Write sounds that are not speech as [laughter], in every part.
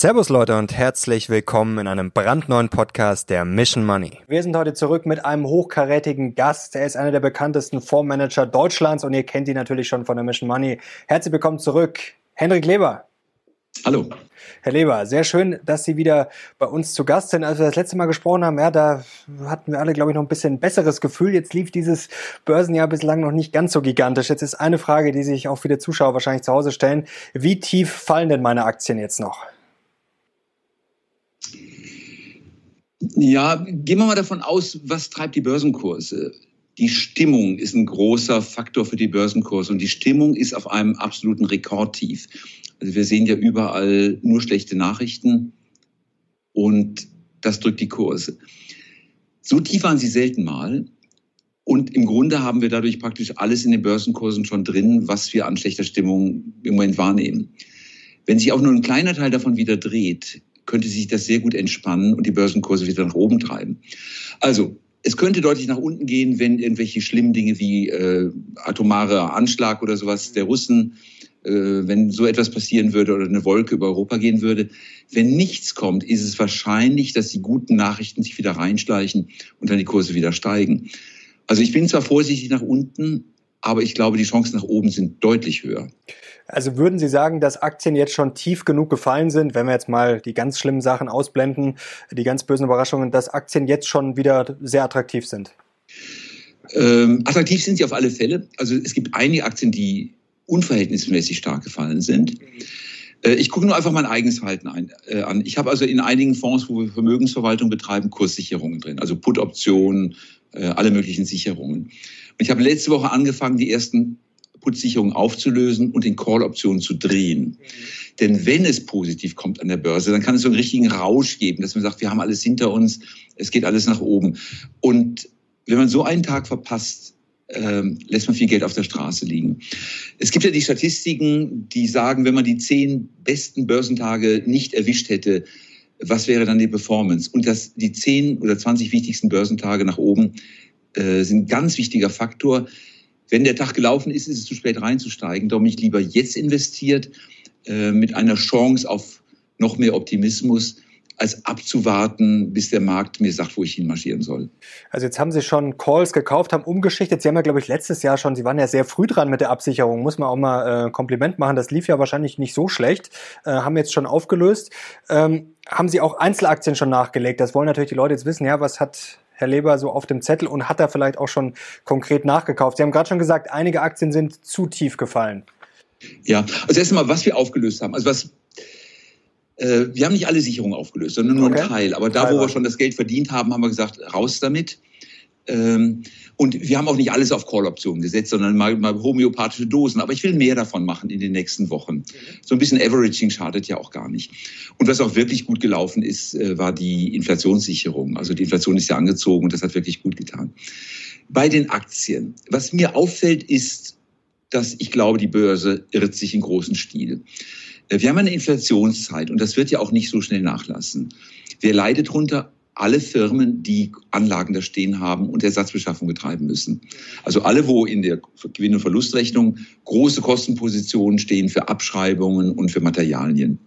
Servus Leute und herzlich willkommen in einem brandneuen Podcast der Mission Money. Wir sind heute zurück mit einem hochkarätigen Gast. Er ist einer der bekanntesten Fondsmanager Deutschlands und ihr kennt ihn natürlich schon von der Mission Money. Herzlich willkommen zurück, Henrik Leber. Hallo. Herr Leber, sehr schön, dass Sie wieder bei uns zu Gast sind. Als wir das letzte Mal gesprochen haben, ja, da hatten wir alle, glaube ich, noch ein bisschen besseres Gefühl. Jetzt lief dieses Börsenjahr bislang noch nicht ganz so gigantisch. Jetzt ist eine Frage, die sich auch viele Zuschauer wahrscheinlich zu Hause stellen. Wie tief fallen denn meine Aktien jetzt noch? Ja, gehen wir mal davon aus, was treibt die Börsenkurse? Die Stimmung ist ein großer Faktor für die Börsenkurse und die Stimmung ist auf einem absoluten Rekordtief. Also wir sehen ja überall nur schlechte Nachrichten und das drückt die Kurse. So tief waren sie selten mal. Und im Grunde haben wir dadurch praktisch alles in den Börsenkursen schon drin, was wir an schlechter Stimmung im Moment wahrnehmen. Wenn sich auch nur ein kleiner Teil davon wieder dreht, könnte sich das sehr gut entspannen und die Börsenkurse wieder nach oben treiben. Also es könnte deutlich nach unten gehen, wenn irgendwelche schlimmen Dinge wie äh, atomarer Anschlag oder sowas der Russen, äh, wenn so etwas passieren würde oder eine Wolke über Europa gehen würde. Wenn nichts kommt, ist es wahrscheinlich, dass die guten Nachrichten sich wieder reinschleichen und dann die Kurse wieder steigen. Also ich bin zwar vorsichtig nach unten, aber ich glaube, die Chancen nach oben sind deutlich höher. Also würden Sie sagen, dass Aktien jetzt schon tief genug gefallen sind, wenn wir jetzt mal die ganz schlimmen Sachen ausblenden, die ganz bösen Überraschungen, dass Aktien jetzt schon wieder sehr attraktiv sind? Ähm, attraktiv sind sie auf alle Fälle. Also es gibt einige Aktien, die unverhältnismäßig stark gefallen sind. Äh, ich gucke nur einfach mein eigenes Verhalten ein, äh, an. Ich habe also in einigen Fonds, wo wir Vermögensverwaltung betreiben, Kurssicherungen drin, also Put-Optionen, äh, alle möglichen Sicherungen. Und ich habe letzte Woche angefangen, die ersten Putzsicherung aufzulösen und den Call-Optionen zu drehen. Mhm. Denn wenn es positiv kommt an der Börse, dann kann es so einen richtigen Rausch geben, dass man sagt, wir haben alles hinter uns, es geht alles nach oben. Und wenn man so einen Tag verpasst, ähm, lässt man viel Geld auf der Straße liegen. Es gibt ja die Statistiken, die sagen, wenn man die zehn besten Börsentage nicht erwischt hätte, was wäre dann die Performance? Und dass die zehn oder zwanzig wichtigsten Börsentage nach oben äh, sind ein ganz wichtiger Faktor. Wenn der Tag gelaufen ist, ist es zu spät reinzusteigen. Darum ich lieber jetzt investiert äh, mit einer Chance auf noch mehr Optimismus als abzuwarten, bis der Markt mir sagt, wo ich hinmarschieren soll. Also jetzt haben Sie schon Calls gekauft, haben umgeschichtet. Sie haben ja, glaube ich, letztes Jahr schon, Sie waren ja sehr früh dran mit der Absicherung, muss man auch mal äh, Kompliment machen. Das lief ja wahrscheinlich nicht so schlecht, äh, haben jetzt schon aufgelöst. Ähm, haben Sie auch Einzelaktien schon nachgelegt? Das wollen natürlich die Leute jetzt wissen. Ja, was hat Herr Leber so auf dem Zettel und hat er vielleicht auch schon konkret nachgekauft? Sie haben gerade schon gesagt, einige Aktien sind zu tief gefallen. Ja, also erst einmal, was wir aufgelöst haben. Also was äh, wir haben nicht alle Sicherungen aufgelöst, sondern nur okay. einen Teil. Aber da, wo wir schon das Geld verdient haben, haben wir gesagt, raus damit. Ähm, und wir haben auch nicht alles auf Call-Optionen gesetzt, sondern mal, mal homöopathische Dosen. Aber ich will mehr davon machen in den nächsten Wochen. So ein bisschen Averaging schadet ja auch gar nicht. Und was auch wirklich gut gelaufen ist, äh, war die Inflationssicherung. Also die Inflation ist ja angezogen und das hat wirklich gut getan. Bei den Aktien, was mir auffällt, ist, dass ich glaube, die Börse irrt sich in großen Stil. Äh, wir haben eine Inflationszeit und das wird ja auch nicht so schnell nachlassen. Wer leidet darunter? Alle Firmen, die Anlagen da stehen haben und Ersatzbeschaffung betreiben müssen. Also alle, wo in der Gewinn- und Verlustrechnung große Kostenpositionen stehen für Abschreibungen und für Materialien.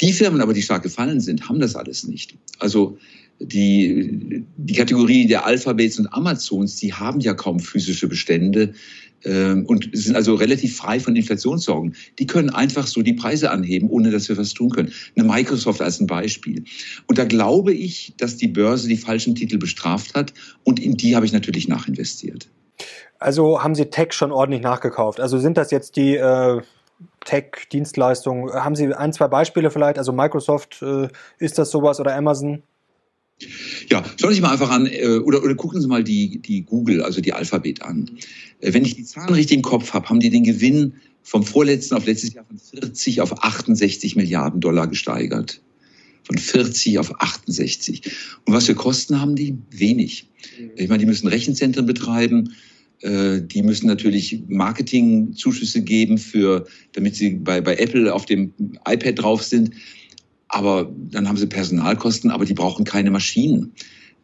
Die Firmen aber, die stark gefallen sind, haben das alles nicht. Also die, die Kategorie der Alphabets und Amazons, die haben ja kaum physische Bestände und sind also relativ frei von Inflationssorgen. Die können einfach so die Preise anheben, ohne dass wir was tun können. Eine Microsoft als ein Beispiel. Und da glaube ich, dass die Börse die falschen Titel bestraft hat und in die habe ich natürlich nachinvestiert. Also haben Sie Tech schon ordentlich nachgekauft? Also sind das jetzt die äh, Tech-Dienstleistungen? Haben Sie ein, zwei Beispiele vielleicht? Also Microsoft, äh, ist das sowas oder Amazon? Ja, schauen Sie sich mal einfach an äh, oder, oder gucken Sie mal die, die Google, also die Alphabet an. Äh, wenn ich die Zahlen richtig im Kopf habe, haben die den Gewinn vom vorletzten auf letztes Jahr von 40 auf 68 Milliarden Dollar gesteigert. Von 40 auf 68. Und was für Kosten haben die? Wenig. Ich meine, die müssen Rechenzentren betreiben. Äh, die müssen natürlich Marketingzuschüsse geben für, damit sie bei, bei Apple auf dem iPad drauf sind. Aber dann haben sie Personalkosten, aber die brauchen keine Maschinen.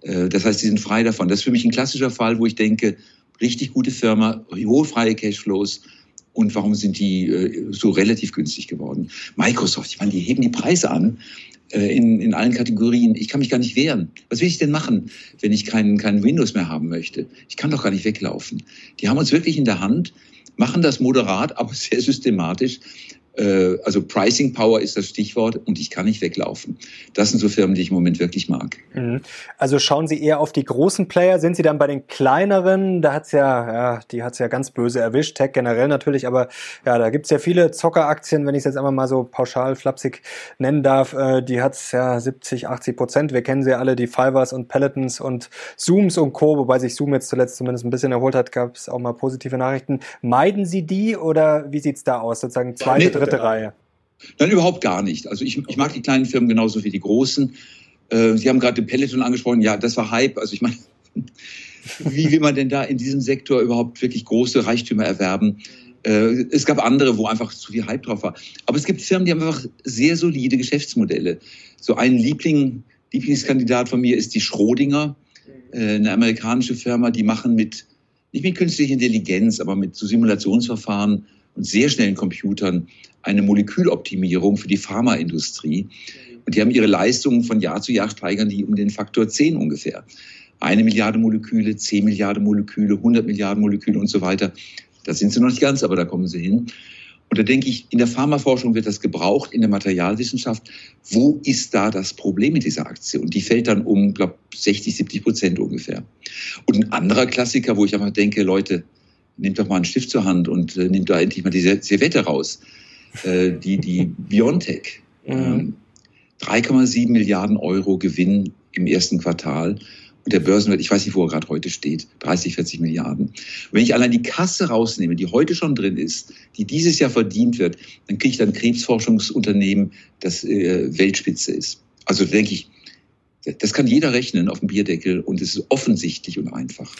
Äh, das heißt, die sind frei davon. Das ist für mich ein klassischer Fall, wo ich denke, richtig gute Firma, hohe freie Cashflows und warum sind die äh, so relativ günstig geworden? Microsoft, ich meine, die heben die Preise an äh, in, in allen Kategorien. Ich kann mich gar nicht wehren. Was will ich denn machen, wenn ich keinen keinen Windows mehr haben möchte? Ich kann doch gar nicht weglaufen. Die haben uns wirklich in der Hand, machen das moderat, [laughs] aber sehr systematisch also Pricing Power ist das Stichwort und ich kann nicht weglaufen. Das sind so Firmen, die ich im Moment wirklich mag. Mhm. Also schauen Sie eher auf die großen Player, sind Sie dann bei den kleineren? Da hat's ja, ja, die hat's ja ganz böse erwischt, Tech generell natürlich, aber ja, da gibt's ja viele Zockeraktien, wenn ich es jetzt einmal mal so pauschal flapsig nennen darf, äh, die hat's ja 70, 80 Prozent. Wir kennen sie alle, die Fivers und Pelotons und Zooms und Co., wobei sich Zoom jetzt zuletzt zumindest ein bisschen erholt hat, gab es auch mal positive Nachrichten. Meiden Sie die oder wie sieht's da aus? Sozusagen zweite, nee, dritte Reihe? Nein, überhaupt gar nicht. Also ich, ich mag die kleinen Firmen genauso wie die großen. Äh, Sie haben gerade den Peloton angesprochen. Ja, das war Hype. Also ich meine, [laughs] wie will man denn da in diesem Sektor überhaupt wirklich große Reichtümer erwerben? Äh, es gab andere, wo einfach zu viel Hype drauf war. Aber es gibt Firmen, die haben einfach sehr solide Geschäftsmodelle. So ein Liebling, Lieblingskandidat von mir ist die Schrodinger, äh, eine amerikanische Firma, die machen mit, nicht mit künstlicher Intelligenz, aber mit so Simulationsverfahren und sehr schnellen Computern eine Moleküloptimierung für die Pharmaindustrie. Und die haben ihre Leistungen von Jahr zu Jahr steigern die um den Faktor 10 ungefähr. Eine Milliarde Moleküle, 10 Milliarden Moleküle, 100 Milliarden Moleküle und so weiter. Da sind sie noch nicht ganz, aber da kommen sie hin. Und da denke ich, in der Pharmaforschung wird das gebraucht, in der Materialwissenschaft. Wo ist da das Problem mit dieser Aktie? Und die fällt dann um, glaube 60, 70 Prozent ungefähr. Und ein anderer Klassiker, wo ich einfach denke, Leute, nehmt doch mal einen Stift zur Hand und äh, nehmt da endlich mal diese Servette raus. Äh, die, die [laughs] Biontech. Mhm. 3,7 ähm, Milliarden Euro Gewinn im ersten Quartal. Und der Börsenwert, ich weiß nicht, wo er gerade heute steht, 30, 40 Milliarden. wenn ich allein die Kasse rausnehme, die heute schon drin ist, die dieses Jahr verdient wird, dann kriege ich dann Krebsforschungsunternehmen, das äh, Weltspitze ist. Also denke ich, das kann jeder rechnen auf dem Bierdeckel und es ist offensichtlich und einfach.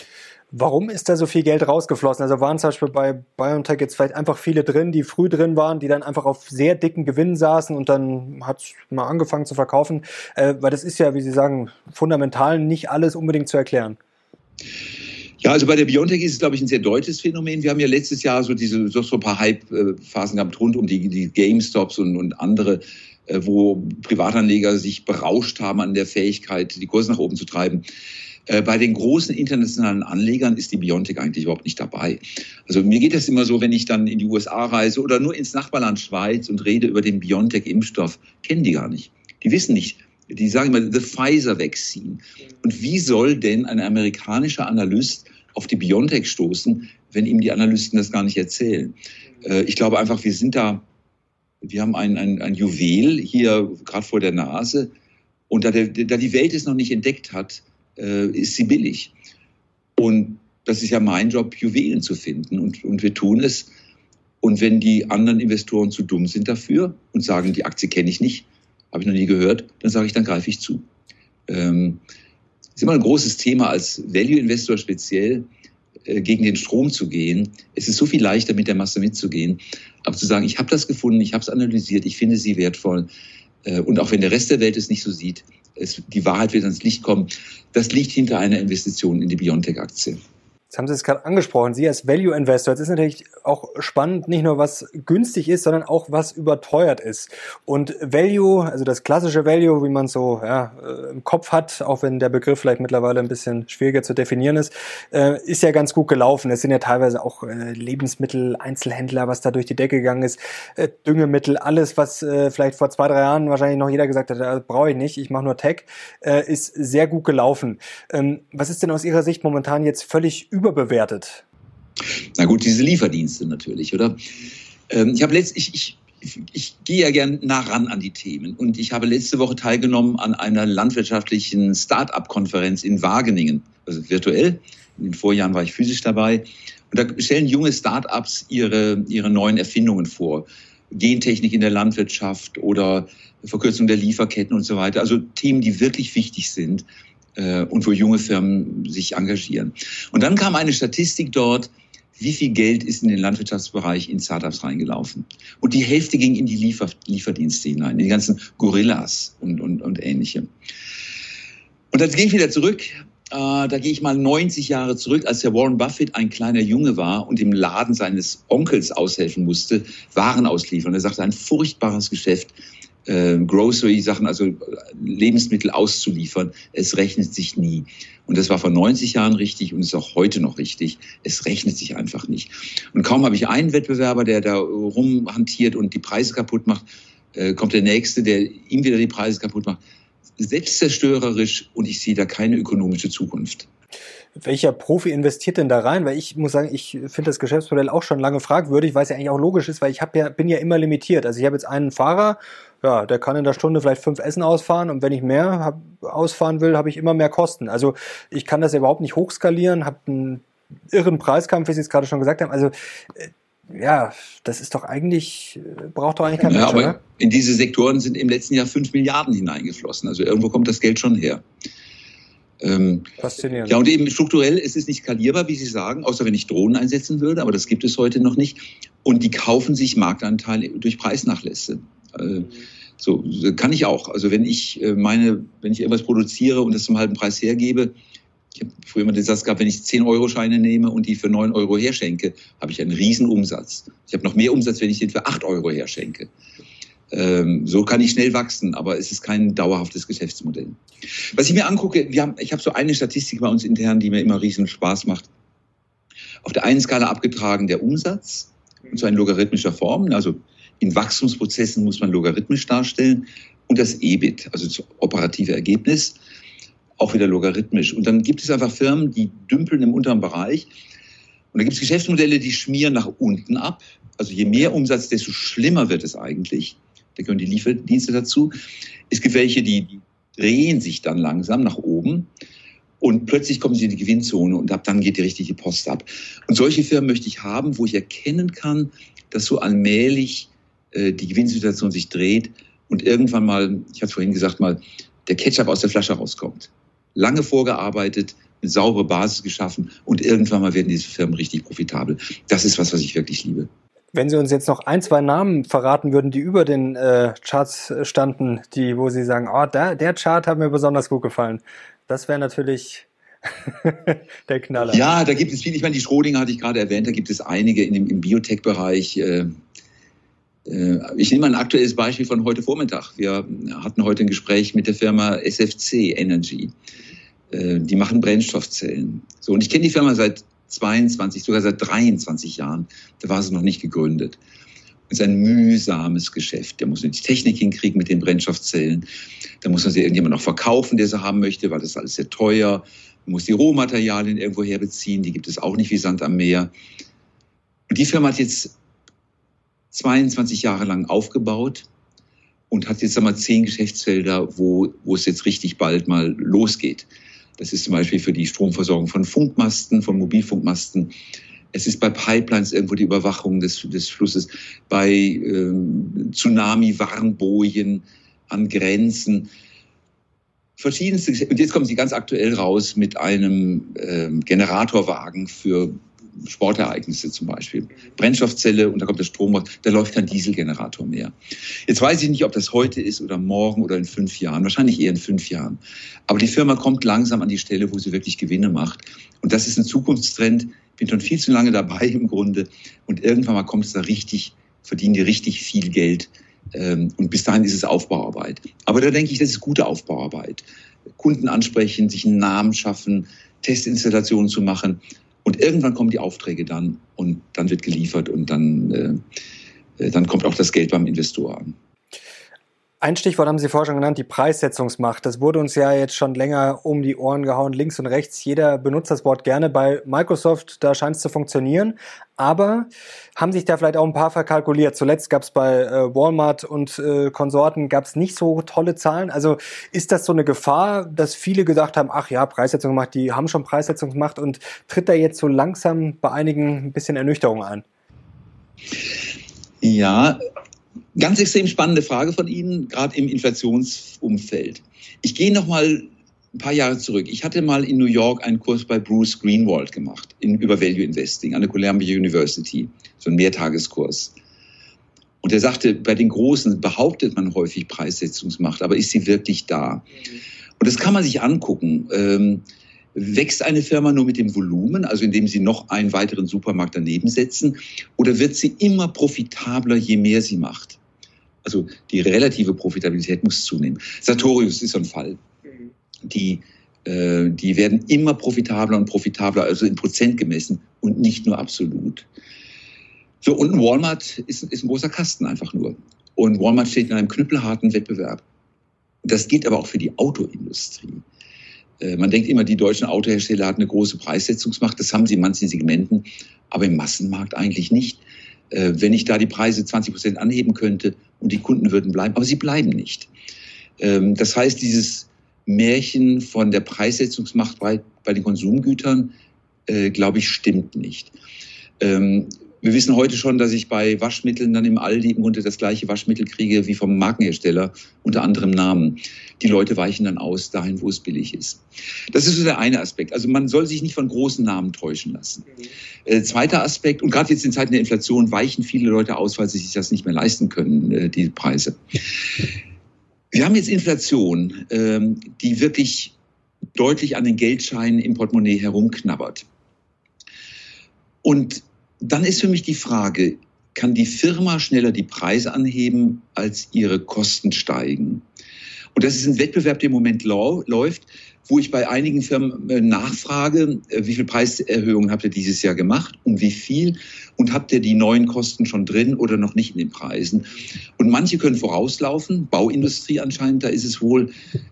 Warum ist da so viel Geld rausgeflossen? Also waren zum Beispiel bei BioNTech jetzt vielleicht einfach viele drin, die früh drin waren, die dann einfach auf sehr dicken Gewinnen saßen und dann hat es mal angefangen zu verkaufen. Äh, weil das ist ja, wie Sie sagen, fundamental nicht alles unbedingt zu erklären. Ja, also bei der Biontech ist es, glaube ich, ein sehr deutsches Phänomen. Wir haben ja letztes Jahr so diese so ein paar Hype-Phasen gehabt rund um die, die GameStops und, und andere, äh, wo Privatanleger sich berauscht haben an der Fähigkeit, die Kurse nach oben zu treiben. Äh, bei den großen internationalen Anlegern ist die Biontech eigentlich überhaupt nicht dabei. Also mir geht das immer so, wenn ich dann in die USA reise oder nur ins Nachbarland Schweiz und rede über den Biontech-Impfstoff, kennen die gar nicht. Die wissen nicht, die sagen immer, the Pfizer Vaccine. Und wie soll denn ein amerikanischer Analyst auf die Biontech stoßen, wenn ihm die Analysten das gar nicht erzählen? Äh, ich glaube einfach, wir sind da, wir haben ein, ein, ein Juwel hier gerade vor der Nase. Und da, der, da die Welt es noch nicht entdeckt hat, äh, ist sie billig. Und das ist ja mein Job, Juwelen zu finden. Und, und wir tun es. Und wenn die anderen Investoren zu dumm sind dafür und sagen, die Aktie kenne ich nicht, habe ich noch nie gehört, dann sage ich, dann greife ich zu. Ähm, ist immer ein großes Thema als Value-Investor speziell äh, gegen den Strom zu gehen. Es ist so viel leichter, mit der Masse mitzugehen. Aber zu sagen, ich habe das gefunden, ich habe es analysiert, ich finde sie wertvoll. Äh, und auch wenn der Rest der Welt es nicht so sieht, es, die Wahrheit wird ans Licht kommen. Das liegt hinter einer Investition in die Biontech-Aktie. Jetzt haben Sie es gerade angesprochen. Sie als Value Investor, das ist natürlich auch spannend, nicht nur was günstig ist, sondern auch was überteuert ist. Und Value, also das klassische Value, wie man so ja, äh, im Kopf hat, auch wenn der Begriff vielleicht mittlerweile ein bisschen schwieriger zu definieren ist, äh, ist ja ganz gut gelaufen. Es sind ja teilweise auch äh, Lebensmittel, Einzelhändler, was da durch die Decke gegangen ist, Düngemittel, alles, was vielleicht vor zwei, drei Jahren wahrscheinlich noch jeder gesagt hat, brauche ich nicht, ich mache nur Tech, ist sehr gut gelaufen. Ähm, was ist denn aus Ihrer Sicht momentan jetzt völlig überbewertet? Na gut, diese Lieferdienste natürlich, oder? Ähm, ich habe letzt, ich, ich, gehe ja gern nah ran an die Themen und ich habe letzte Woche teilgenommen an einer landwirtschaftlichen Start-up-Konferenz in Wageningen, also virtuell. In den Vorjahren war ich physisch dabei. Und da stellen junge Start-ups ihre, ihre neuen Erfindungen vor. Gentechnik in der Landwirtschaft oder Verkürzung der Lieferketten und so weiter. Also Themen, die wirklich wichtig sind und wo junge Firmen sich engagieren. Und dann kam eine Statistik dort, wie viel Geld ist in den Landwirtschaftsbereich in Startups reingelaufen. Und die Hälfte ging in die Liefer Lieferdienste hinein, in die ganzen Gorillas und, und, und ähnliche. Und dann ging ich wieder zurück äh, da gehe ich mal 90 Jahre zurück, als der Warren Buffett ein kleiner Junge war und im Laden seines Onkels aushelfen musste, Waren ausliefern. Er sagte, ein furchtbares Geschäft, äh, Grocery-Sachen, also Lebensmittel auszuliefern. Es rechnet sich nie. Und das war vor 90 Jahren richtig und ist auch heute noch richtig. Es rechnet sich einfach nicht. Und kaum habe ich einen Wettbewerber, der da rumhantiert und die Preise kaputt macht, äh, kommt der nächste, der ihm wieder die Preise kaputt macht selbstzerstörerisch und ich sehe da keine ökonomische Zukunft. Welcher Profi investiert denn da rein? Weil ich muss sagen, ich finde das Geschäftsmodell auch schon lange fragwürdig, weil es ja eigentlich auch logisch ist, weil ich ja, bin ja immer limitiert. Also ich habe jetzt einen Fahrer, ja, der kann in der Stunde vielleicht fünf Essen ausfahren und wenn ich mehr hab, ausfahren will, habe ich immer mehr Kosten. Also ich kann das ja überhaupt nicht hochskalieren, habe einen irren Preiskampf, wie Sie es gerade schon gesagt haben. Also äh, ja, das ist doch eigentlich, braucht doch eigentlich kein ja, Mensch, aber In diese Sektoren sind im letzten Jahr fünf Milliarden hineingeflossen. Also irgendwo kommt das Geld schon her. Ähm, Faszinierend. Ja, und eben strukturell ist es nicht skalierbar, wie Sie sagen, außer wenn ich Drohnen einsetzen würde, aber das gibt es heute noch nicht. Und die kaufen sich Marktanteile durch Preisnachlässe. Äh, so kann ich auch. Also wenn ich äh, meine, wenn ich irgendwas produziere und das zum halben Preis hergebe, ich habe früher mal den Satz gehabt, wenn ich 10-Euro-Scheine nehme und die für 9 Euro herschenke, habe ich einen Riesenumsatz. Ich habe noch mehr Umsatz, wenn ich den für 8 Euro herschenke. Ähm, so kann ich schnell wachsen, aber es ist kein dauerhaftes Geschäftsmodell. Was ich mir angucke, wir haben, ich habe so eine Statistik bei uns intern, die mir immer riesen Spaß macht. Auf der einen Skala abgetragen der Umsatz, und zwar in logarithmischer Form, also in Wachstumsprozessen muss man logarithmisch darstellen, und das EBIT, also das operative Ergebnis auch wieder logarithmisch. Und dann gibt es einfach Firmen, die dümpeln im unteren Bereich. Und da gibt es Geschäftsmodelle, die schmieren nach unten ab. Also je mehr Umsatz, desto schlimmer wird es eigentlich. Da gehören die Lieferdienste dazu. Es gibt welche, die drehen sich dann langsam nach oben und plötzlich kommen sie in die Gewinnzone und ab dann geht die richtige Post ab. Und solche Firmen möchte ich haben, wo ich erkennen kann, dass so allmählich äh, die Gewinnsituation sich dreht und irgendwann mal, ich hatte vorhin gesagt mal, der Ketchup aus der Flasche rauskommt lange vorgearbeitet, eine saubere Basis geschaffen und irgendwann mal werden diese Firmen richtig profitabel. Das ist was, was ich wirklich liebe. Wenn Sie uns jetzt noch ein, zwei Namen verraten würden, die über den äh, Charts standen, die, wo Sie sagen, oh, der, der Chart hat mir besonders gut gefallen. Das wäre natürlich [laughs] der Knaller. Ja, da gibt es viele. Ich meine, die Schrodinger hatte ich gerade erwähnt, da gibt es einige in dem, im Biotech-Bereich. Äh, äh, ich nehme ein aktuelles Beispiel von heute Vormittag. Wir hatten heute ein Gespräch mit der Firma SFC Energy. Äh, die machen Brennstoffzellen. So, und ich kenne die Firma seit 22, sogar seit 23 Jahren. Da war sie noch nicht gegründet. Es ist ein mühsames Geschäft. Da muss man die Technik hinkriegen mit den Brennstoffzellen. Da muss man sie irgendjemand noch verkaufen, der sie haben möchte, weil das ist alles sehr teuer. Man muss die Rohmaterialien irgendwo herbeziehen. Die gibt es auch nicht wie Sand am Meer. Und die Firma hat jetzt 22 Jahre lang aufgebaut und hat jetzt einmal zehn Geschäftsfelder, wo, wo es jetzt richtig bald mal losgeht. Das ist zum Beispiel für die Stromversorgung von Funkmasten, von Mobilfunkmasten. Es ist bei Pipelines irgendwo die Überwachung des, des Flusses, bei ähm, Tsunami-Warnbojen an Grenzen. Verschiedenste, und jetzt kommen sie ganz aktuell raus mit einem ähm, Generatorwagen für Sportereignisse zum Beispiel. Brennstoffzelle und da kommt der Strom raus, da läuft kein Dieselgenerator mehr. Jetzt weiß ich nicht, ob das heute ist oder morgen oder in fünf Jahren, wahrscheinlich eher in fünf Jahren. Aber die Firma kommt langsam an die Stelle, wo sie wirklich Gewinne macht. Und das ist ein Zukunftstrend. Bin schon viel zu lange dabei im Grunde. Und irgendwann mal kommt es da richtig, verdienen die richtig viel Geld. Ähm, und bis dahin ist es Aufbauarbeit. Aber da denke ich, das ist gute Aufbauarbeit. Kunden ansprechen, sich einen Namen schaffen, Testinstallationen zu machen. Und irgendwann kommen die Aufträge dann und dann wird geliefert und dann, äh, dann kommt auch das Geld beim Investor an. Ein Stichwort haben Sie vorher schon genannt, die Preissetzungsmacht. Das wurde uns ja jetzt schon länger um die Ohren gehauen, links und rechts. Jeder benutzt das Wort gerne. Bei Microsoft, da scheint es zu funktionieren. Aber haben sich da vielleicht auch ein paar verkalkuliert? Zuletzt gab es bei äh, Walmart und äh, Konsorten gab es nicht so tolle Zahlen. Also ist das so eine Gefahr, dass viele gedacht haben, ach ja, Preissetzungsmacht, die haben schon Preissetzungsmacht und tritt da jetzt so langsam bei einigen ein bisschen Ernüchterung ein? Ja, Ganz extrem spannende Frage von Ihnen, gerade im Inflationsumfeld. Ich gehe noch mal ein paar Jahre zurück. Ich hatte mal in New York einen Kurs bei Bruce Greenwald gemacht in, über Value Investing an der Columbia University, so ein Mehrtageskurs. Und er sagte, bei den Großen behauptet man häufig Preissetzungsmacht, aber ist sie wirklich da? Und das kann man sich angucken. Ähm, Wächst eine Firma nur mit dem Volumen, also indem sie noch einen weiteren Supermarkt daneben setzen, oder wird sie immer profitabler, je mehr sie macht? Also die relative Profitabilität muss zunehmen. Sartorius ist so ein Fall. Die, äh, die werden immer profitabler und profitabler, also in Prozent gemessen und nicht nur absolut. So, und ein Walmart ist, ist ein großer Kasten einfach nur. Und Walmart steht in einem knüppelharten Wettbewerb. Das gilt aber auch für die Autoindustrie. Äh, man denkt immer, die deutschen Autohersteller hatten eine große Preissetzungsmacht. Das haben sie in manchen Segmenten, aber im Massenmarkt eigentlich nicht. Äh, wenn ich da die Preise 20 Prozent anheben könnte und die Kunden würden bleiben, aber sie bleiben nicht. Ähm, das heißt, dieses Märchen von der Preissetzungsmacht bei, bei den Konsumgütern, äh, glaube ich, stimmt nicht. Wir wissen heute schon, dass ich bei Waschmitteln dann im Aldi im Grunde das gleiche Waschmittel kriege wie vom Markenhersteller unter anderem Namen. Die Leute weichen dann aus dahin, wo es billig ist. Das ist so der eine Aspekt. Also man soll sich nicht von großen Namen täuschen lassen. Äh, zweiter Aspekt, und gerade jetzt in Zeiten der Inflation weichen viele Leute aus, weil sie sich das nicht mehr leisten können, äh, die Preise. Wir haben jetzt Inflation, ähm, die wirklich deutlich an den Geldscheinen im Portemonnaie herumknabbert. Und dann ist für mich die Frage, kann die Firma schneller die Preise anheben, als ihre Kosten steigen? Und das ist ein Wettbewerb, der im Moment läuft, wo ich bei einigen Firmen äh, nachfrage, äh, wie viel Preiserhöhungen habt ihr dieses Jahr gemacht, um wie viel und habt ihr die neuen Kosten schon drin oder noch nicht in den Preisen? Und manche können vorauslaufen, Bauindustrie anscheinend, da ist es wohl,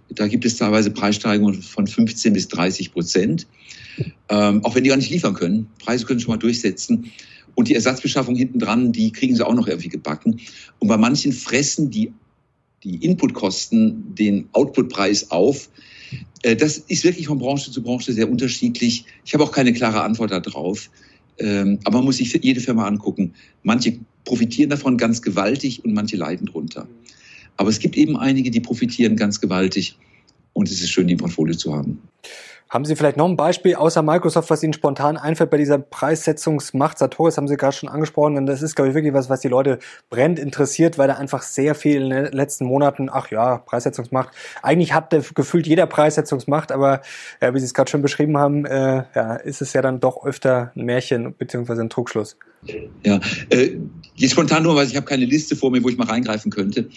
da gibt es teilweise Preissteigerungen von 15 bis 30 Prozent. Ähm, auch wenn die gar nicht liefern können. Preise können schon mal durchsetzen. Und die Ersatzbeschaffung hinten dran, die kriegen sie auch noch irgendwie gebacken. Und bei manchen fressen die, die Inputkosten den Outputpreis auf. Äh, das ist wirklich von Branche zu Branche sehr unterschiedlich. Ich habe auch keine klare Antwort darauf. Ähm, aber man muss sich jede Firma angucken. Manche profitieren davon ganz gewaltig und manche leiden drunter. Aber es gibt eben einige, die profitieren ganz gewaltig. Und es ist schön, die im Portfolio zu haben. Haben Sie vielleicht noch ein Beispiel außer Microsoft, was Ihnen spontan einfällt bei dieser Preissetzungsmacht? Sartorius haben Sie gerade schon angesprochen und das ist, glaube ich, wirklich was, was die Leute brennt interessiert, weil da einfach sehr viel in den letzten Monaten, ach ja, Preissetzungsmacht. Eigentlich hat gefühlt jeder Preissetzungsmacht, aber ja, wie Sie es gerade schon beschrieben haben, äh, ja, ist es ja dann doch öfter ein Märchen beziehungsweise ein Trugschluss. Ja, äh, jetzt spontan nur, weil ich habe keine Liste vor mir, wo ich mal reingreifen könnte.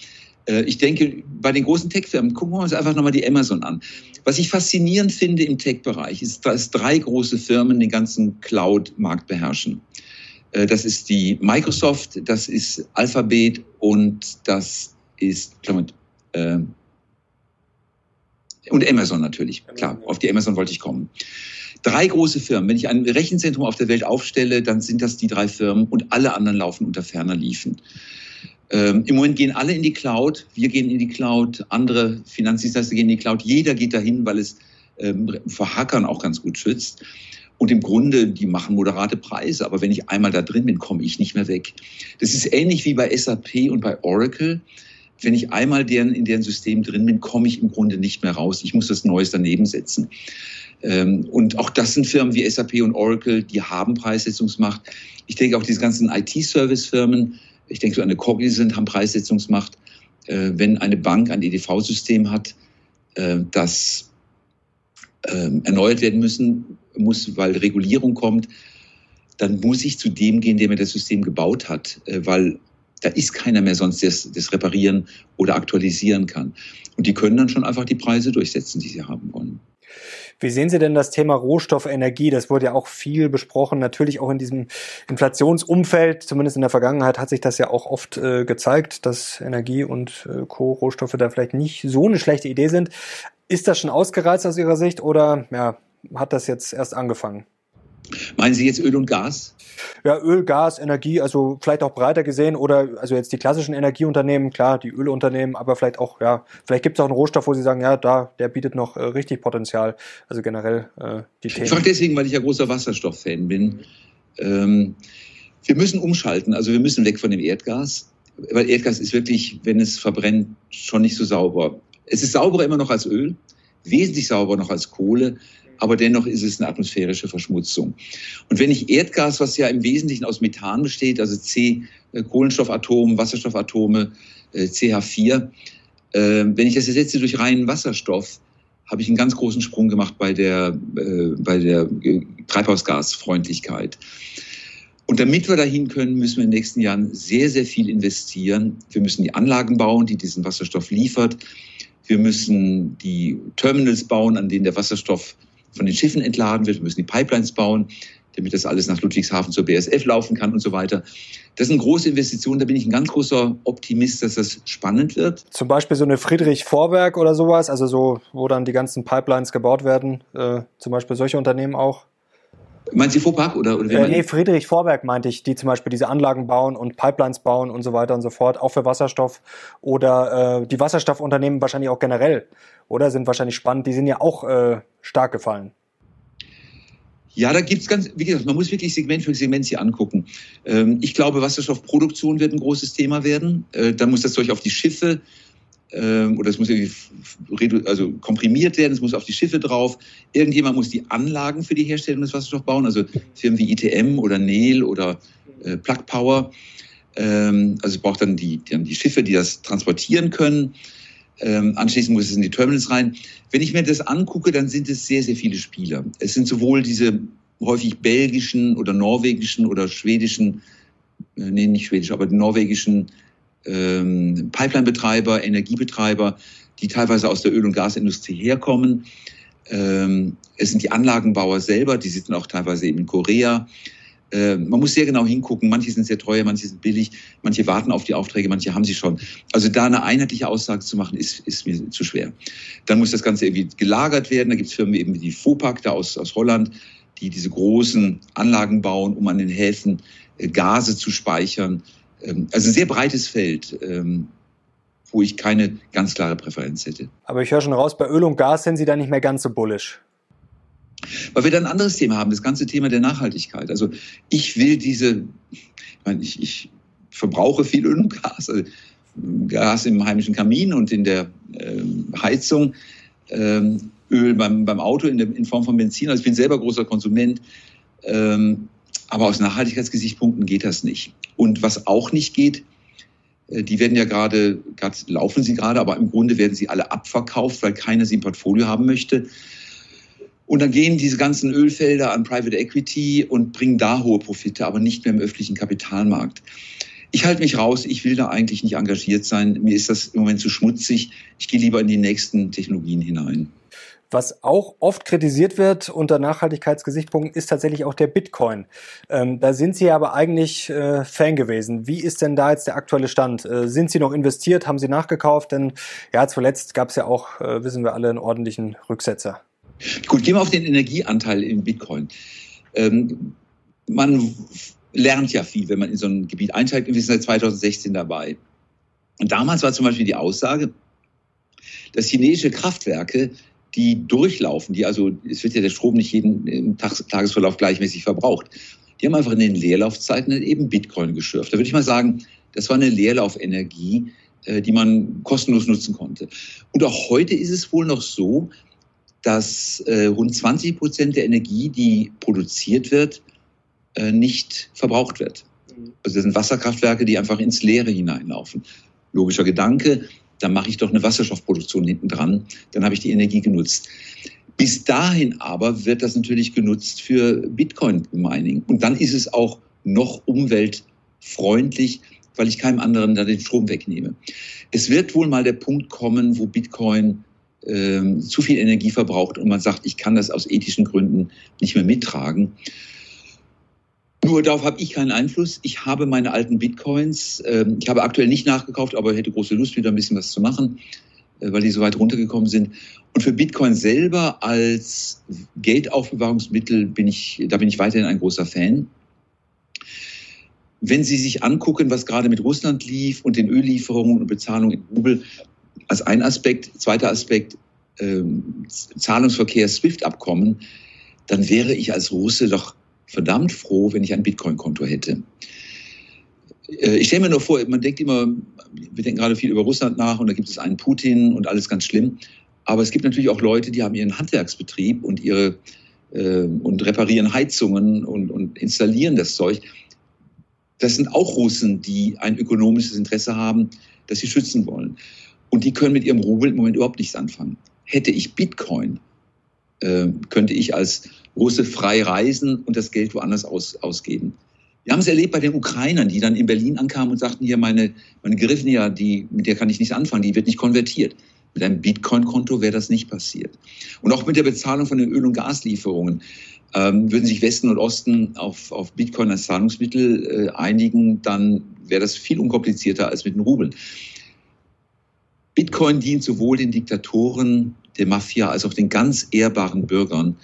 Äh, ich denke, bei den großen Tech-Firmen, gucken wir uns einfach nochmal die Amazon an. Was ich faszinierend finde im Tech-Bereich, ist, dass drei große Firmen den ganzen Cloud-Markt beherrschen. Äh, das ist die Microsoft, das ist Alphabet und das ist, klar, äh, und Amazon natürlich. Klar, auf die Amazon wollte ich kommen. Drei große Firmen. Wenn ich ein Rechenzentrum auf der Welt aufstelle, dann sind das die drei Firmen und alle anderen laufen unter ferner Liefen. Ähm, Im Moment gehen alle in die Cloud. Wir gehen in die Cloud. Andere Finanzdienstleister gehen in die Cloud. Jeder geht dahin, weil es ähm, vor Hackern auch ganz gut schützt. Und im Grunde, die machen moderate Preise. Aber wenn ich einmal da drin bin, komme ich nicht mehr weg. Das ist ähnlich wie bei SAP und bei Oracle. Wenn ich einmal deren, in deren System drin bin, komme ich im Grunde nicht mehr raus. Ich muss das Neues daneben setzen. Ähm, und auch das sind Firmen wie SAP und Oracle, die haben Preissetzungsmacht. Ich denke auch diese ganzen IT-Service-Firmen, ich denke, so eine Cognizant haben Preissetzungsmacht. Äh, wenn eine Bank ein EDV-System hat, äh, das äh, erneuert werden müssen muss, weil Regulierung kommt, dann muss ich zu dem gehen, der mir das System gebaut hat, äh, weil da ist keiner mehr sonst, der das reparieren oder aktualisieren kann. Und die können dann schon einfach die Preise durchsetzen, die sie haben wollen. Wie sehen Sie denn das Thema Rohstoff, Energie? Das wurde ja auch viel besprochen, natürlich auch in diesem Inflationsumfeld. Zumindest in der Vergangenheit hat sich das ja auch oft äh, gezeigt, dass Energie und äh, Co-Rohstoffe da vielleicht nicht so eine schlechte Idee sind. Ist das schon ausgereizt aus Ihrer Sicht oder ja, hat das jetzt erst angefangen? Meinen Sie jetzt Öl und Gas? Ja, Öl, Gas, Energie, also vielleicht auch breiter gesehen oder also jetzt die klassischen Energieunternehmen, klar, die Ölunternehmen, aber vielleicht auch, ja, vielleicht gibt es auch einen Rohstoff, wo Sie sagen, ja, da, der bietet noch äh, richtig Potenzial. Also generell äh, die Themen. Ich frage deswegen, weil ich ja großer Wasserstofffan bin. Ähm, wir müssen umschalten, also wir müssen weg von dem Erdgas, weil Erdgas ist wirklich, wenn es verbrennt, schon nicht so sauber. Es ist sauberer immer noch als Öl, wesentlich sauberer noch als Kohle, aber dennoch ist es eine atmosphärische Verschmutzung. Und wenn ich Erdgas, was ja im Wesentlichen aus Methan besteht, also C, äh, Kohlenstoffatome, Wasserstoffatome, äh, CH4, äh, wenn ich das ersetze durch reinen Wasserstoff, habe ich einen ganz großen Sprung gemacht bei der, bei der Treibhausgasfreundlichkeit. Und damit wir dahin können, müssen wir in den nächsten Jahren sehr, sehr viel investieren. Wir müssen die Anlagen bauen, die diesen Wasserstoff liefert. Wir müssen die Terminals bauen, an denen der Wasserstoff von den Schiffen entladen wird. Wir müssen die Pipelines bauen, damit das alles nach Ludwigshafen zur BSF laufen kann und so weiter. Das sind große Investitionen, da bin ich ein ganz großer Optimist, dass das spannend wird. Zum Beispiel so eine Friedrich-Vorwerk oder sowas, also so, wo dann die ganzen Pipelines gebaut werden, äh, zum Beispiel solche Unternehmen auch? Meinst du Fuhrpark oder, oder äh, Nee, Friedrich Vorwerk meinte ich, die zum Beispiel diese Anlagen bauen und Pipelines bauen und so weiter und so fort, auch für Wasserstoff. Oder äh, die Wasserstoffunternehmen wahrscheinlich auch generell, oder? Sind wahrscheinlich spannend, die sind ja auch äh, stark gefallen. Ja, da gibt's ganz, wie gesagt, man muss wirklich Segment für Segment hier angucken. Ähm, ich glaube, Wasserstoffproduktion wird ein großes Thema werden. Äh, dann muss das Zeug auf die Schiffe ähm, oder es muss irgendwie also komprimiert werden, es muss auf die Schiffe drauf. Irgendjemand muss die Anlagen für die Herstellung des Wasserstoffs bauen, also Firmen wie ITM oder Nel oder äh, Plug Power. Ähm, also es braucht dann die, dann die Schiffe, die das transportieren können. Ähm, anschließend muss es in die Terminals rein. Wenn ich mir das angucke, dann sind es sehr, sehr viele Spieler. Es sind sowohl diese häufig belgischen oder norwegischen oder schwedischen, äh, nee, nicht schwedisch, aber norwegischen ähm, Pipeline-Betreiber, Energiebetreiber, die teilweise aus der Öl- und Gasindustrie herkommen. Ähm, es sind die Anlagenbauer selber, die sitzen auch teilweise eben in Korea. Äh, man muss sehr genau hingucken. Manche sind sehr teuer, manche sind billig, manche warten auf die Aufträge, manche haben sie schon. Also da eine einheitliche Aussage zu machen, ist, ist mir zu schwer. Dann muss das Ganze irgendwie gelagert werden. Da gibt es Firmen eben wie die FOPAC da aus, aus Holland, die diese großen Anlagen bauen, um an den Häfen äh, Gase zu speichern. Ähm, also ein sehr breites Feld. Ähm, wo ich keine ganz klare Präferenz hätte. Aber ich höre schon raus, bei Öl und Gas sind Sie da nicht mehr ganz so bullisch. Weil wir dann ein anderes Thema haben, das ganze Thema der Nachhaltigkeit. Also ich will diese, ich meine, ich, ich verbrauche viel Öl und Gas, also Gas im heimischen Kamin und in der ähm, Heizung, ähm, Öl beim, beim Auto in, der, in Form von Benzin. Also ich bin selber großer Konsument. Ähm, aber aus Nachhaltigkeitsgesichtspunkten geht das nicht. Und was auch nicht geht, äh, die werden ja gerade, gerade laufen sie gerade, aber im Grunde werden sie alle abverkauft, weil keiner sie im Portfolio haben möchte. Und dann gehen diese ganzen Ölfelder an Private Equity und bringen da hohe Profite, aber nicht mehr im öffentlichen Kapitalmarkt. Ich halte mich raus, ich will da eigentlich nicht engagiert sein. Mir ist das im Moment zu schmutzig. Ich gehe lieber in die nächsten Technologien hinein. Was auch oft kritisiert wird unter Nachhaltigkeitsgesichtspunkten, ist tatsächlich auch der Bitcoin. Ähm, da sind Sie aber eigentlich äh, Fan gewesen. Wie ist denn da jetzt der aktuelle Stand? Äh, sind Sie noch investiert? Haben Sie nachgekauft? Denn ja, zuletzt gab es ja auch, äh, wissen wir alle, einen ordentlichen Rücksetzer. Gut, gehen wir auf den Energieanteil im Bitcoin. Ähm, man lernt ja viel, wenn man in so ein Gebiet einsteigt. Wir sind seit 2016 dabei. Und damals war zum Beispiel die Aussage, dass chinesische Kraftwerke, die durchlaufen, die also, es wird ja der Strom nicht jeden im Tagesverlauf gleichmäßig verbraucht, die haben einfach in den Leerlaufzeiten eben Bitcoin geschürft. Da würde ich mal sagen, das war eine Leerlaufenergie, äh, die man kostenlos nutzen konnte. Und auch heute ist es wohl noch so, dass äh, rund 20 Prozent der Energie, die produziert wird, äh, nicht verbraucht wird. Also das sind Wasserkraftwerke, die einfach ins Leere hineinlaufen. Logischer Gedanke, dann mache ich doch eine Wasserstoffproduktion hinten dran, dann habe ich die Energie genutzt. Bis dahin aber wird das natürlich genutzt für Bitcoin-Mining. Und dann ist es auch noch umweltfreundlich, weil ich keinem anderen da den Strom wegnehme. Es wird wohl mal der Punkt kommen, wo Bitcoin ähm, zu viel Energie verbraucht und man sagt, ich kann das aus ethischen Gründen nicht mehr mittragen. Nur darauf habe ich keinen Einfluss. Ich habe meine alten Bitcoins. Ähm, ich habe aktuell nicht nachgekauft, aber hätte große Lust, wieder ein bisschen was zu machen, äh, weil die so weit runtergekommen sind. Und für Bitcoin selber als Geldaufbewahrungsmittel bin ich, da bin ich weiterhin ein großer Fan. Wenn Sie sich angucken, was gerade mit Russland lief und den Öllieferungen und Bezahlungen in Rubel, als ein Aspekt. Zweiter Aspekt, ähm, Zahlungsverkehr, SWIFT-Abkommen. Dann wäre ich als Russe doch verdammt froh, wenn ich ein Bitcoin-Konto hätte. Äh, ich stelle mir nur vor, man denkt immer, wir denken gerade viel über Russland nach und da gibt es einen Putin und alles ganz schlimm. Aber es gibt natürlich auch Leute, die haben ihren Handwerksbetrieb und ihre äh, und reparieren Heizungen und, und installieren das Zeug. Das sind auch Russen, die ein ökonomisches Interesse haben, das sie schützen wollen. Und die können mit ihrem Rubel im Moment überhaupt nichts anfangen. hätte ich Bitcoin, äh, könnte ich als Russe frei reisen und das Geld woanders aus, ausgeben. Wir haben es erlebt bei den Ukrainern, die dann in Berlin ankamen und sagten, hier meine, meine Grifnia, die, mit der kann ich nichts anfangen, die wird nicht konvertiert. Mit einem Bitcoin-Konto wäre das nicht passiert. Und auch mit der Bezahlung von den Öl- und Gaslieferungen ähm, würden sich Westen und Osten auf, auf Bitcoin als Zahlungsmittel äh, einigen, dann wäre das viel unkomplizierter als mit den Rubeln. Bitcoin dient sowohl den Diktatoren, der Mafia, als auch den ganz ehrbaren Bürgern.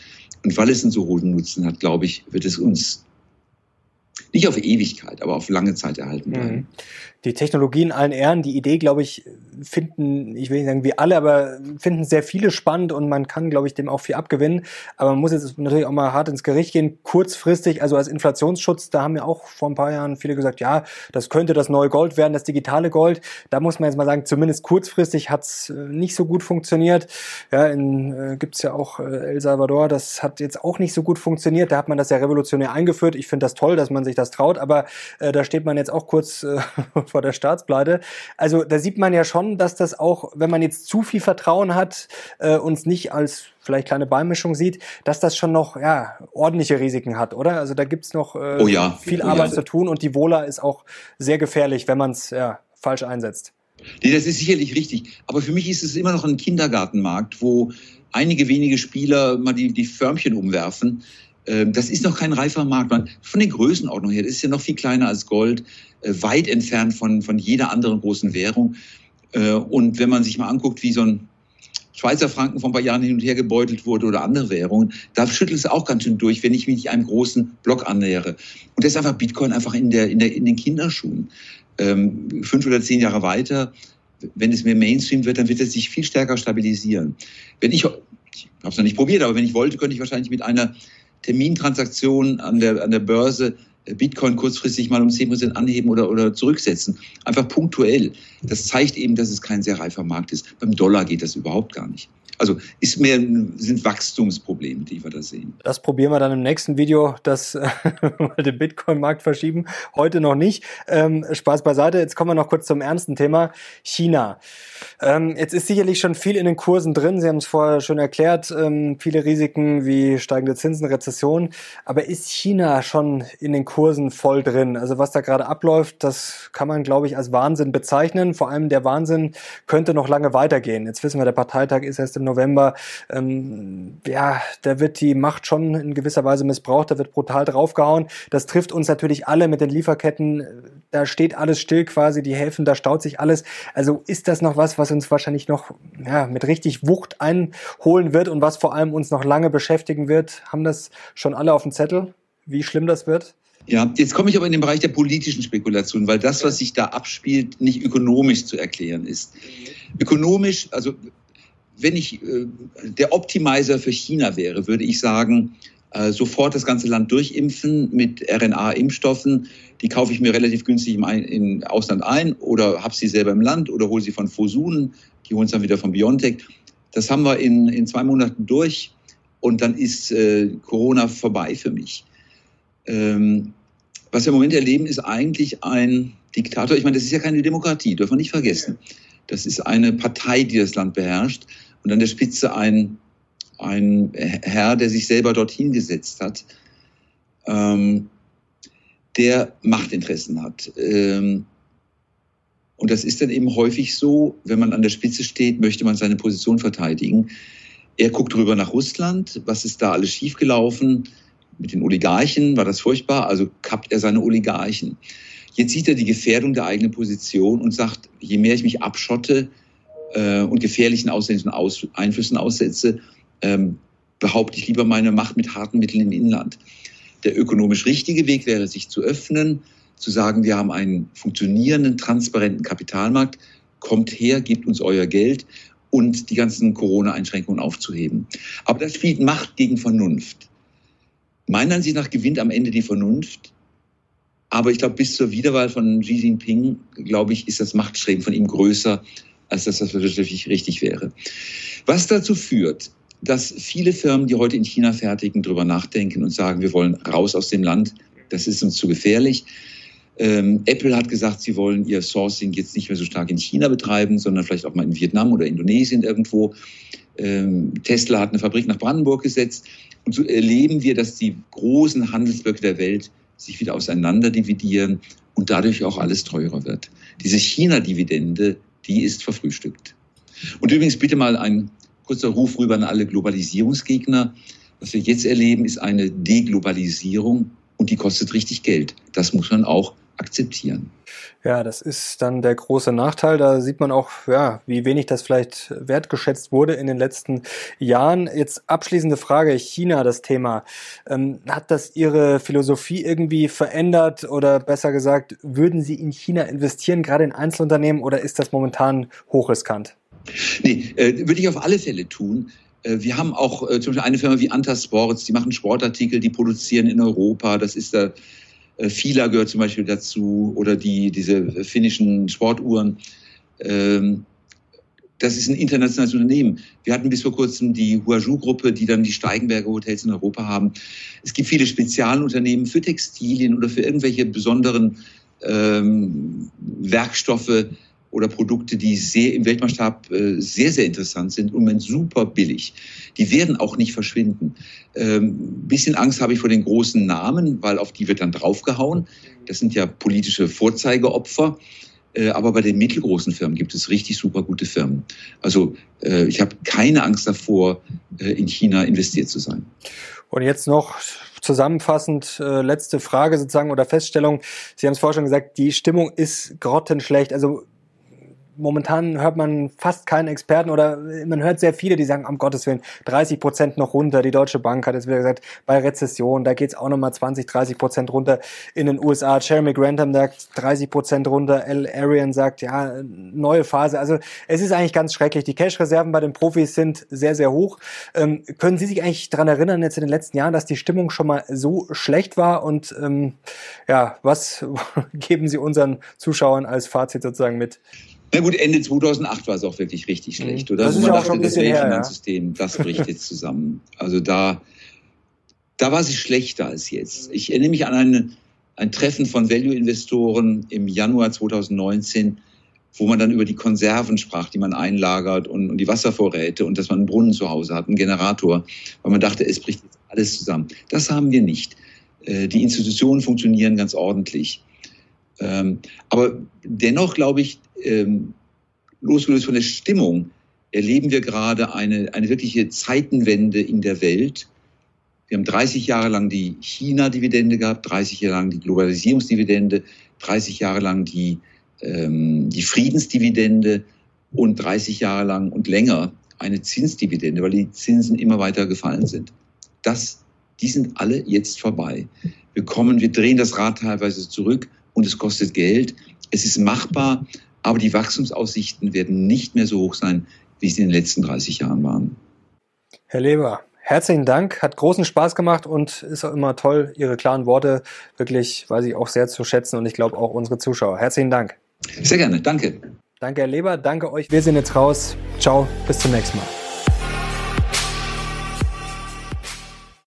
Und weil es einen so hohen Nutzen hat, glaube ich, wird es uns nicht auf Ewigkeit, aber auf lange Zeit erhalten bleiben. Mhm die Technologie in allen Ehren, die Idee, glaube ich, finden, ich will nicht sagen wir alle, aber finden sehr viele spannend und man kann, glaube ich, dem auch viel abgewinnen. Aber man muss jetzt natürlich auch mal hart ins Gericht gehen, kurzfristig, also als Inflationsschutz, da haben ja auch vor ein paar Jahren viele gesagt, ja, das könnte das neue Gold werden, das digitale Gold. Da muss man jetzt mal sagen, zumindest kurzfristig hat's äh, nicht so gut funktioniert. Ja, in, äh, gibt's ja auch äh, El Salvador, das hat jetzt auch nicht so gut funktioniert. Da hat man das ja revolutionär eingeführt. Ich finde das toll, dass man sich das traut, aber äh, da steht man jetzt auch kurz äh, [laughs] vor der Staatspleite. Also da sieht man ja schon, dass das auch, wenn man jetzt zu viel Vertrauen hat, äh, uns nicht als vielleicht kleine Beimischung sieht, dass das schon noch ja, ordentliche Risiken hat, oder? Also da gibt's noch äh, oh ja. viel oh Arbeit ja. zu tun und die Vola ist auch sehr gefährlich, wenn man es ja, falsch einsetzt. Nee, das ist sicherlich richtig. Aber für mich ist es immer noch ein Kindergartenmarkt, wo einige wenige Spieler mal die, die Förmchen umwerfen. Ähm, das ist noch kein reifer Markt. Von den Größenordnungen her, das ist ja noch viel kleiner als Gold, äh, weit entfernt von, von jeder anderen großen Währung. Äh, und wenn man sich mal anguckt, wie so ein Schweizer Franken vor ein paar Jahren hin und her gebeutelt wurde oder andere Währungen, da schüttelt es auch ganz schön durch, wenn ich mich einem großen Block annähere. Und das ist einfach Bitcoin einfach in, der, in, der, in den Kinderschuhen. Ähm, fünf oder zehn Jahre weiter, wenn es mehr Mainstream wird, dann wird es sich viel stärker stabilisieren. Wenn ich, ich habe es noch nicht probiert, aber wenn ich wollte, könnte ich wahrscheinlich mit einer Termintransaktion an der, an der Börse Bitcoin kurzfristig mal um 10% anheben oder, oder zurücksetzen. Einfach punktuell. Das zeigt eben, dass es kein sehr reifer Markt ist. Beim Dollar geht das überhaupt gar nicht. Also ist mehr, sind Wachstumsprobleme, die wir da sehen. Das probieren wir dann im nächsten Video, das [laughs] mal den Bitcoin-Markt verschieben. Heute noch nicht. Ähm, Spaß beiseite. Jetzt kommen wir noch kurz zum ernsten Thema. China. Ähm, jetzt ist sicherlich schon viel in den Kursen drin. Sie haben es vorher schon erklärt. Ähm, viele Risiken wie steigende Zinsen, Rezession. Aber ist China schon in den Kursen voll drin? Also was da gerade abläuft, das kann man, glaube ich, als Wahnsinn bezeichnen. Vor allem der Wahnsinn könnte noch lange weitergehen. Jetzt wissen wir, der Parteitag ist erst im November, ähm, ja, da wird die Macht schon in gewisser Weise missbraucht, da wird brutal draufgehauen. Das trifft uns natürlich alle mit den Lieferketten. Da steht alles still quasi, die Häfen, da staut sich alles. Also ist das noch was, was uns wahrscheinlich noch ja, mit richtig Wucht einholen wird und was vor allem uns noch lange beschäftigen wird? Haben das schon alle auf dem Zettel, wie schlimm das wird? Ja, jetzt komme ich aber in den Bereich der politischen Spekulation, weil das, was sich da abspielt, nicht ökonomisch zu erklären ist. Ökonomisch, also wenn ich äh, der Optimizer für China wäre, würde ich sagen, äh, sofort das ganze Land durchimpfen mit RNA-Impfstoffen. Die kaufe ich mir relativ günstig im, im Ausland ein oder habe sie selber im Land oder hole sie von Fosun. Die holen es dann wieder von BioNTech. Das haben wir in, in zwei Monaten durch und dann ist äh, Corona vorbei für mich. Ähm, was wir im Moment erleben, ist eigentlich ein Diktator. Ich meine, das ist ja keine Demokratie, dürfen wir nicht vergessen. Das ist eine Partei, die das Land beherrscht und an der Spitze ein, ein Herr, der sich selber dorthin gesetzt hat, ähm, der Machtinteressen hat. Ähm, und das ist dann eben häufig so, wenn man an der Spitze steht, möchte man seine Position verteidigen. Er guckt rüber nach Russland, was ist da alles schiefgelaufen? Mit den Oligarchen war das furchtbar, also kappt er seine Oligarchen. Jetzt sieht er die Gefährdung der eigenen Position und sagt, je mehr ich mich abschotte, äh, und gefährlichen ausländischen Aus Einflüssen aussetze, ähm, behaupte ich lieber meine Macht mit harten Mitteln im Inland. Der ökonomisch richtige Weg wäre, sich zu öffnen, zu sagen, wir haben einen funktionierenden, transparenten Kapitalmarkt, kommt her, gebt uns euer Geld und die ganzen Corona-Einschränkungen aufzuheben. Aber das spielt Macht gegen Vernunft. Meiner Ansicht nach gewinnt am Ende die Vernunft. Aber ich glaube, bis zur Wiederwahl von Xi Jinping, glaube ich, ist das Machtstreben von ihm größer als dass das wirtschaftlich richtig wäre. Was dazu führt, dass viele Firmen, die heute in China fertigen, darüber nachdenken und sagen, wir wollen raus aus dem Land, das ist uns zu gefährlich. Ähm, Apple hat gesagt, sie wollen ihr Sourcing jetzt nicht mehr so stark in China betreiben, sondern vielleicht auch mal in Vietnam oder Indonesien irgendwo. Ähm, Tesla hat eine Fabrik nach Brandenburg gesetzt. Und so erleben wir, dass die großen Handelsblöcke der Welt sich wieder auseinander dividieren und dadurch auch alles teurer wird. Diese China-Dividende, die ist verfrühstückt. Und übrigens bitte mal ein kurzer Ruf rüber an alle Globalisierungsgegner. Was wir jetzt erleben, ist eine Deglobalisierung und die kostet richtig Geld. Das muss man auch akzeptieren. Ja, das ist dann der große Nachteil. Da sieht man auch, ja, wie wenig das vielleicht wertgeschätzt wurde in den letzten Jahren. Jetzt abschließende Frage, China, das Thema. Ähm, hat das Ihre Philosophie irgendwie verändert oder besser gesagt, würden Sie in China investieren, gerade in Einzelunternehmen oder ist das momentan hochriskant? Nee, äh, würde ich auf alle Fälle tun. Äh, wir haben auch äh, zum Beispiel eine Firma wie Antasports, die machen Sportartikel, die produzieren in Europa. Das ist der Fila gehört zum Beispiel dazu oder die, diese finnischen Sportuhren. Ähm, das ist ein internationales Unternehmen. Wir hatten bis vor kurzem die Huaju-Gruppe, die dann die Steigenberger Hotels in Europa haben. Es gibt viele Spezialunternehmen für Textilien oder für irgendwelche besonderen ähm, Werkstoffe, oder Produkte, die sehr im Weltmaßstab äh, sehr, sehr interessant sind, im Moment super billig. Die werden auch nicht verschwinden. Ähm, bisschen Angst habe ich vor den großen Namen, weil auf die wird dann draufgehauen. Das sind ja politische Vorzeigeopfer. Äh, aber bei den mittelgroßen Firmen gibt es richtig super gute Firmen. Also äh, ich habe keine Angst davor, in China investiert zu sein. Und jetzt noch zusammenfassend letzte Frage sozusagen oder Feststellung. Sie haben es vorher schon gesagt, die Stimmung ist grottenschlecht. Also momentan hört man fast keinen Experten oder man hört sehr viele, die sagen, um Gottes Willen, 30 Prozent noch runter. Die Deutsche Bank hat jetzt wieder gesagt, bei Rezession, da geht's auch nochmal 20, 30 Prozent runter. In den USA, Jeremy Grantham sagt 30 Prozent runter. L. Arian sagt, ja, neue Phase. Also es ist eigentlich ganz schrecklich. Die Cash-Reserven bei den Profis sind sehr, sehr hoch. Ähm, können Sie sich eigentlich daran erinnern, jetzt in den letzten Jahren, dass die Stimmung schon mal so schlecht war? Und ähm, ja, was [laughs] geben Sie unseren Zuschauern als Fazit sozusagen mit? Na gut, Ende 2008 war es auch wirklich richtig mhm. schlecht, oder? Das ist man ja auch schon ein bisschen das her, Finanzsystem, das bricht jetzt zusammen. Also da, da war sie schlechter als jetzt. Ich erinnere mich an ein, ein Treffen von Value-Investoren im Januar 2019, wo man dann über die Konserven sprach, die man einlagert und, und die Wasservorräte und dass man einen Brunnen zu Hause hat, einen Generator, weil man dachte, es bricht jetzt alles zusammen. Das haben wir nicht. Äh, die Institutionen funktionieren ganz ordentlich. Ähm, aber dennoch glaube ich, ähm, losgelöst von der Stimmung, erleben wir gerade eine, eine wirkliche Zeitenwende in der Welt. Wir haben 30 Jahre lang die China-Dividende gehabt, 30 Jahre lang die Globalisierungsdividende, 30 Jahre lang die, ähm, die Friedensdividende und 30 Jahre lang und länger eine Zinsdividende, weil die Zinsen immer weiter gefallen sind. Das, die sind alle jetzt vorbei. Wir kommen, wir drehen das Rad teilweise zurück und es kostet Geld. Es ist machbar, aber die Wachstumsaussichten werden nicht mehr so hoch sein, wie sie in den letzten 30 Jahren waren. Herr Leber, herzlichen Dank, hat großen Spaß gemacht und ist auch immer toll, Ihre klaren Worte wirklich, weiß ich auch sehr zu schätzen und ich glaube auch unsere Zuschauer. Herzlichen Dank. Sehr gerne, danke. Danke, Herr Leber, danke euch. Wir sind jetzt raus. Ciao, bis zum nächsten Mal.